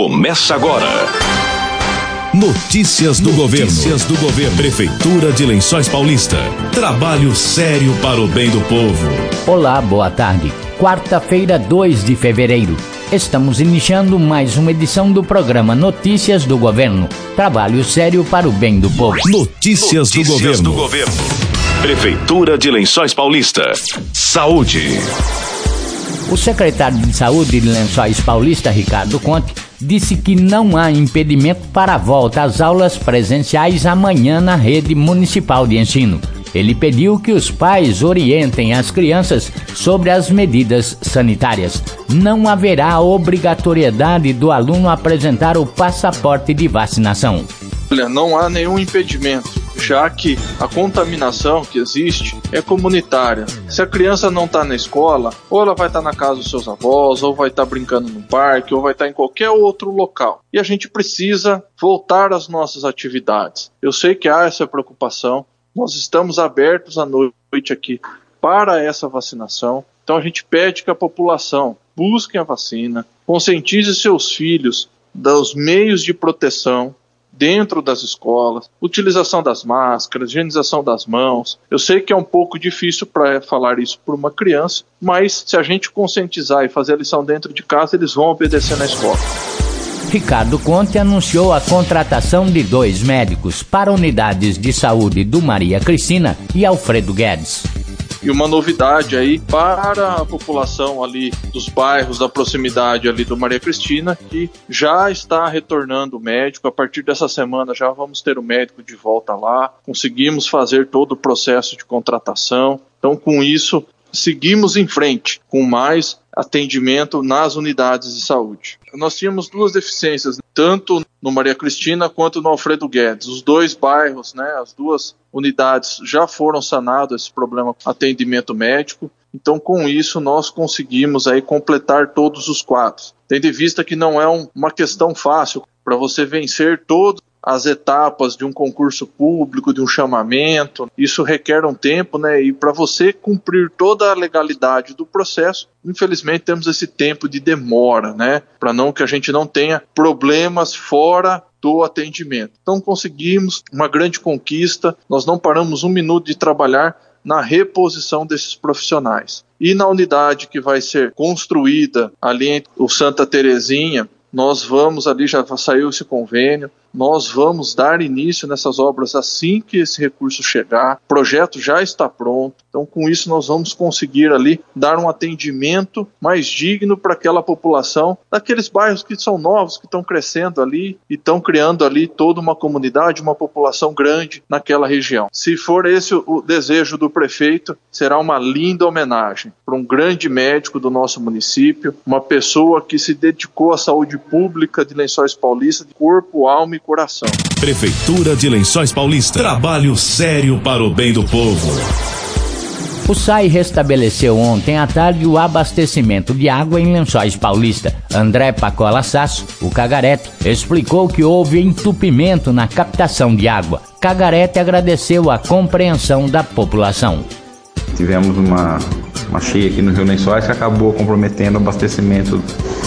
começa agora. Notícias do governo. Notícias do governo. Prefeitura de Lençóis Paulista. Trabalho sério para o bem do povo. Olá, boa tarde. Quarta-feira, 2 de fevereiro. Estamos iniciando mais uma edição do programa Notícias do Governo. Trabalho sério para o bem do povo. Notícias, Notícias do governo. do governo. Prefeitura de Lençóis Paulista. Saúde. O secretário de Saúde de Lençóis Paulista, Ricardo Conte, disse que não há impedimento para a volta às aulas presenciais amanhã na rede municipal de ensino. Ele pediu que os pais orientem as crianças sobre as medidas sanitárias. Não haverá obrigatoriedade do aluno apresentar o passaporte de vacinação. Olha, não há nenhum impedimento, já que a contaminação que existe é comunitária. Se a criança não está na escola, ou ela vai estar na casa dos seus avós, ou vai estar brincando no parque, ou vai estar em qualquer outro local. E a gente precisa voltar às nossas atividades. Eu sei que há essa preocupação, nós estamos abertos à noite aqui para essa vacinação. Então a gente pede que a população busque a vacina, conscientize seus filhos dos meios de proteção dentro das escolas, utilização das máscaras, higienização das mãos. Eu sei que é um pouco difícil para falar isso para uma criança, mas se a gente conscientizar e fazer a lição dentro de casa, eles vão obedecer na escola. Ricardo Conte anunciou a contratação de dois médicos para unidades de saúde do Maria Cristina e Alfredo Guedes. E uma novidade aí para a população ali dos bairros da proximidade ali do Maria Cristina, que já está retornando o médico. A partir dessa semana já vamos ter o médico de volta lá. Conseguimos fazer todo o processo de contratação. Então, com isso, seguimos em frente com mais atendimento nas unidades de saúde. Nós tínhamos duas deficiências, tanto no Maria Cristina quanto no Alfredo Guedes. Os dois bairros, né, as duas unidades já foram sanados esse problema atendimento médico. Então, com isso, nós conseguimos aí completar todos os quadros. Tendo em vista que não é um, uma questão fácil para você vencer todos as etapas de um concurso público, de um chamamento. Isso requer um tempo, né? E para você cumprir toda a legalidade do processo, infelizmente temos esse tempo de demora, né? Para não que a gente não tenha problemas fora do atendimento. Então conseguimos uma grande conquista. Nós não paramos um minuto de trabalhar na reposição desses profissionais. E na unidade que vai ser construída ali o Santa Terezinha, nós vamos ali, já saiu esse convênio, nós vamos dar início nessas obras assim que esse recurso chegar. O projeto já está pronto. Então, com isso, nós vamos conseguir ali dar um atendimento mais digno para aquela população daqueles bairros que são novos, que estão crescendo ali e estão criando ali toda uma comunidade, uma população grande naquela região. Se for esse o desejo do prefeito, será uma linda homenagem para um grande médico do nosso município, uma pessoa que se dedicou à saúde pública de Lençóis Paulista, de corpo, alma e coração. Prefeitura de Lençóis Paulista. Trabalho sério para o bem do povo. O SAI restabeleceu ontem à tarde o abastecimento de água em Lençóis Paulista. André Pacola Sasso, o Cagarete, explicou que houve entupimento na captação de água. Cagarete agradeceu a compreensão da população. Tivemos uma, uma cheia aqui no Rio Lençóis que acabou comprometendo o abastecimento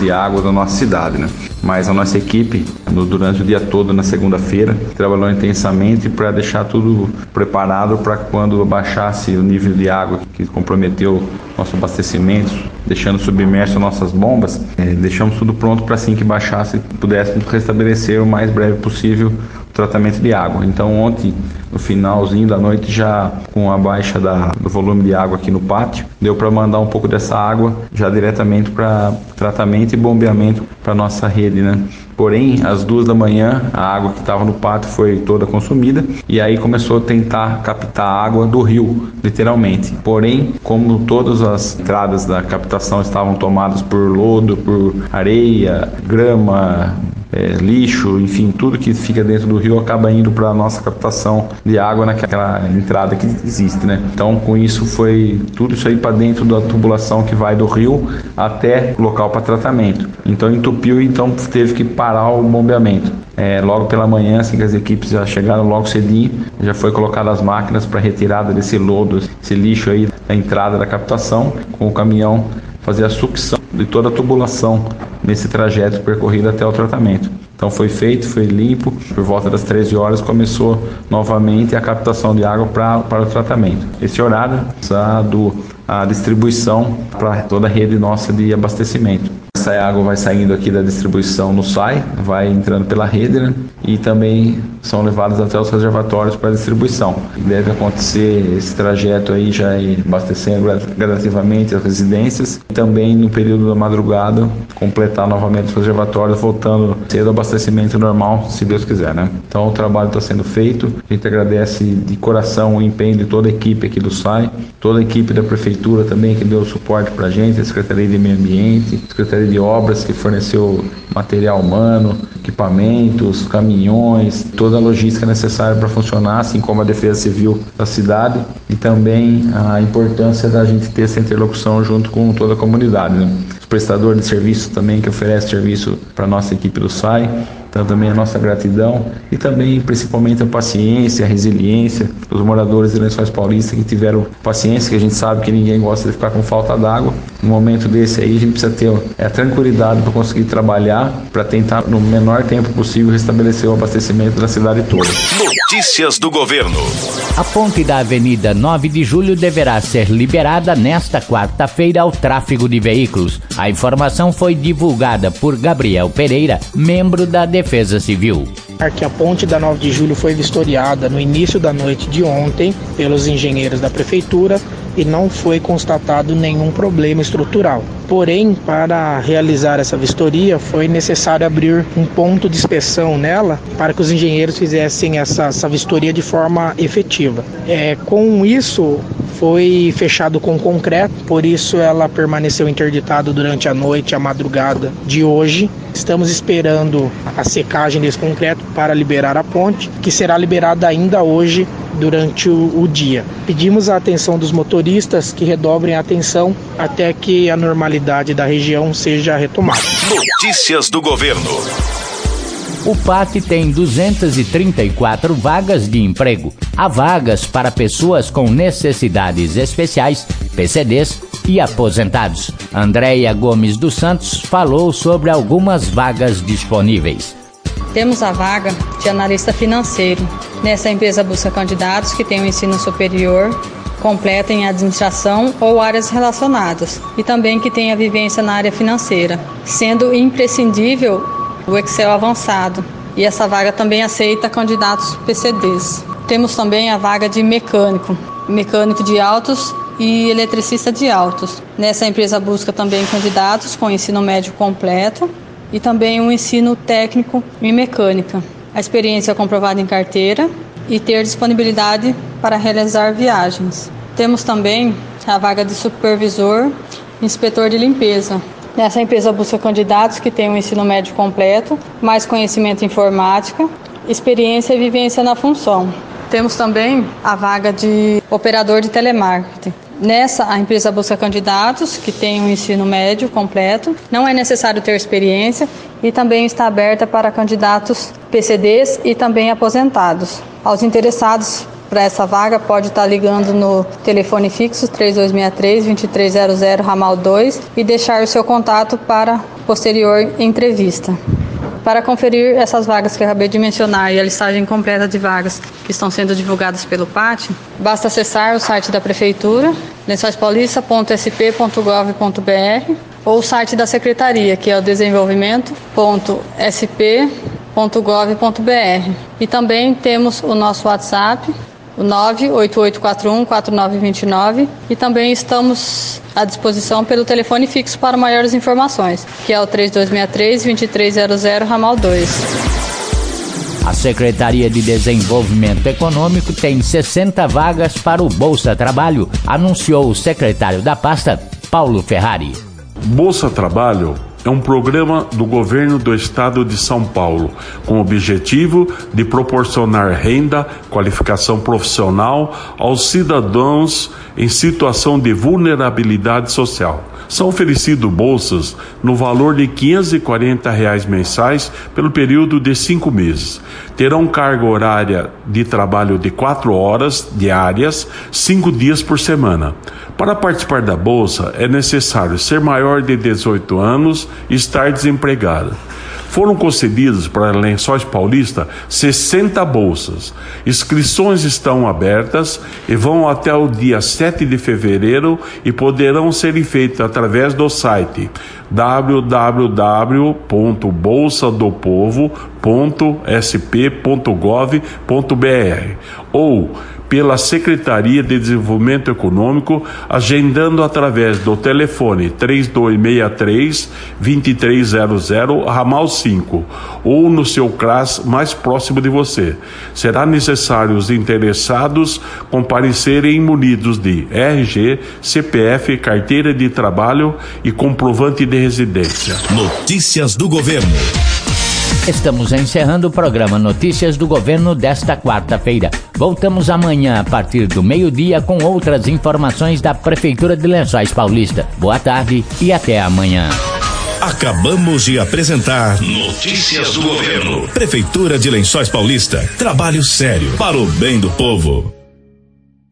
de água da nossa cidade, né? Mas a nossa equipe, no, durante o dia todo na segunda-feira, trabalhou intensamente para deixar tudo preparado para quando baixasse o nível de água que comprometeu nosso abastecimento, deixando submerso nossas bombas, é, deixamos tudo pronto para assim que baixasse pudéssemos restabelecer o mais breve possível o tratamento de água. Então ontem no finalzinho da noite já com a baixa da, do volume de água aqui no pátio, deu para mandar um pouco dessa água já diretamente para tratamento e bombeamento para nossa rede, né? Porém, às duas da manhã, a água que estava no pátio foi toda consumida e aí começou a tentar captar água do rio, literalmente. Porém, como todas as entradas da captação estavam tomadas por lodo, por areia, grama, é, lixo, enfim, tudo que fica dentro do rio acaba indo para a nossa captação de água naquela entrada que existe, né? Então, com isso foi tudo isso aí para dentro da tubulação que vai do rio até o local para tratamento. Então entupiu, então teve que parar o bombeamento. É, logo pela manhã, assim que as equipes já chegaram logo cedinho, já foi colocado as máquinas para retirada desse lodo, esse lixo aí da entrada da captação, com o caminhão fazer a sucção de toda a tubulação nesse trajeto percorrido até o tratamento. Então foi feito, foi limpo, por volta das 13 horas começou novamente a captação de água para o tratamento. Esse horário, do a distribuição para toda a rede nossa de abastecimento. Essa água vai saindo aqui da distribuição no SAI, vai entrando pela rede né? e também são levadas até os reservatórios para distribuição. Deve acontecer esse trajeto aí já abastecendo gradativamente as residências e também no período da madrugada completar novamente os reservatórios, voltando cedo ao abastecimento normal, se Deus quiser, né? Então o trabalho está sendo feito. A gente agradece de coração o empenho de toda a equipe aqui do SAI, toda a equipe da prefeitura também que deu suporte para a gente, a Secretaria de Meio Ambiente, a Secretaria de Obras que forneceu material humano, equipamentos, caminhões, toda a logística necessária para funcionar, assim como a defesa civil da cidade e também a importância da gente ter essa interlocução junto com toda a comunidade. Né? Os prestadores de serviço também que oferecem serviço para nossa equipe do SAI, então também a nossa gratidão e também principalmente a paciência, a resiliência dos moradores de Lençóis Paulista que tiveram paciência, que a gente sabe que ninguém gosta de ficar com falta d'água. No momento desse aí a gente precisa ter é, a tranquilidade para conseguir trabalhar, para tentar no menor tempo possível restabelecer o abastecimento da cidade toda. Notícias do governo. A ponte da Avenida 9 de Julho deverá ser liberada nesta quarta-feira ao tráfego de veículos. A informação foi divulgada por Gabriel Pereira, membro da Defesa Civil. Que a ponte da 9 de julho foi vistoriada no início da noite de ontem pelos engenheiros da prefeitura e não foi constatado nenhum problema estrutural. Porém, para realizar essa vistoria, foi necessário abrir um ponto de inspeção nela para que os engenheiros fizessem essa, essa vistoria de forma efetiva. É, com isso, foi fechado com concreto, por isso ela permaneceu interditada durante a noite, a madrugada de hoje. Estamos esperando a secagem desse concreto para liberar a ponte, que será liberada ainda hoje durante o, o dia. Pedimos a atenção dos motoristas que redobrem a atenção até que a normalidade da região seja retomada. Notícias do governo. O PAT tem 234 vagas de emprego. Há vagas para pessoas com necessidades especiais, PCDs e aposentados. Andréia Gomes dos Santos falou sobre algumas vagas disponíveis. Temos a vaga de analista financeiro. Nessa empresa busca candidatos que tenham ensino superior completo em administração ou áreas relacionadas e também que tenha vivência na área financeira, sendo imprescindível o Excel avançado. E essa vaga também aceita candidatos PCDs. Temos também a vaga de mecânico, mecânico de autos e eletricista de autos. Nessa empresa busca também candidatos com ensino médio completo e também um ensino técnico em mecânica. A experiência é comprovada em carteira e ter disponibilidade para realizar viagens. Temos também a vaga de supervisor, inspetor de limpeza. Nessa empresa busca candidatos que tenham ensino médio completo, mais conhecimento em informática, experiência e vivência na função. Temos também a vaga de operador de telemarketing. Nessa, a empresa busca candidatos que tenham um ensino médio completo, não é necessário ter experiência e também está aberta para candidatos PCDs e também aposentados. Aos interessados para essa vaga pode estar ligando no telefone fixo 3263-2300 ramal 2 e deixar o seu contato para posterior entrevista. Para conferir essas vagas que acabei de mencionar e a listagem completa de vagas que estão sendo divulgadas pelo PAT, basta acessar o site da Prefeitura, lençóispaulista.sp.gov.br ou o site da Secretaria, que é o desenvolvimento.sp.gov.br. E também temos o nosso WhatsApp, o 988414929 e também estamos à disposição pelo telefone fixo para maiores informações, que é o 3263-2300 ramal 2. A Secretaria de Desenvolvimento Econômico tem 60 vagas para o Bolsa Trabalho, anunciou o secretário da pasta, Paulo Ferrari. Bolsa Trabalho é um programa do governo do estado de São Paulo, com o objetivo de proporcionar renda, qualificação profissional aos cidadãos em situação de vulnerabilidade social São oferecidos bolsas no valor de 540 reais mensais pelo período de cinco meses. Terão carga horária de trabalho de quatro horas diárias, cinco dias por semana. Para participar da bolsa, é necessário ser maior de 18 anos e estar desempregado. Foram concedidas para Lençóis Paulista 60 bolsas. Inscrições estão abertas e vão até o dia 7 de fevereiro e poderão ser feitas através do site www.bolsadopovo.sp.gov.br ou pela Secretaria de Desenvolvimento Econômico, agendando através do telefone 3263 2300 ramal 5 ou no seu CRAS mais próximo de você. Será necessário os interessados comparecerem munidos de RG, CPF, carteira de trabalho e comprovante de residência. Notícias do governo. Estamos encerrando o programa Notícias do Governo desta quarta-feira. Voltamos amanhã a partir do meio-dia com outras informações da Prefeitura de Lençóis Paulista. Boa tarde e até amanhã. Acabamos de apresentar Notícias do Governo. Prefeitura de Lençóis Paulista. Trabalho sério para o bem do povo.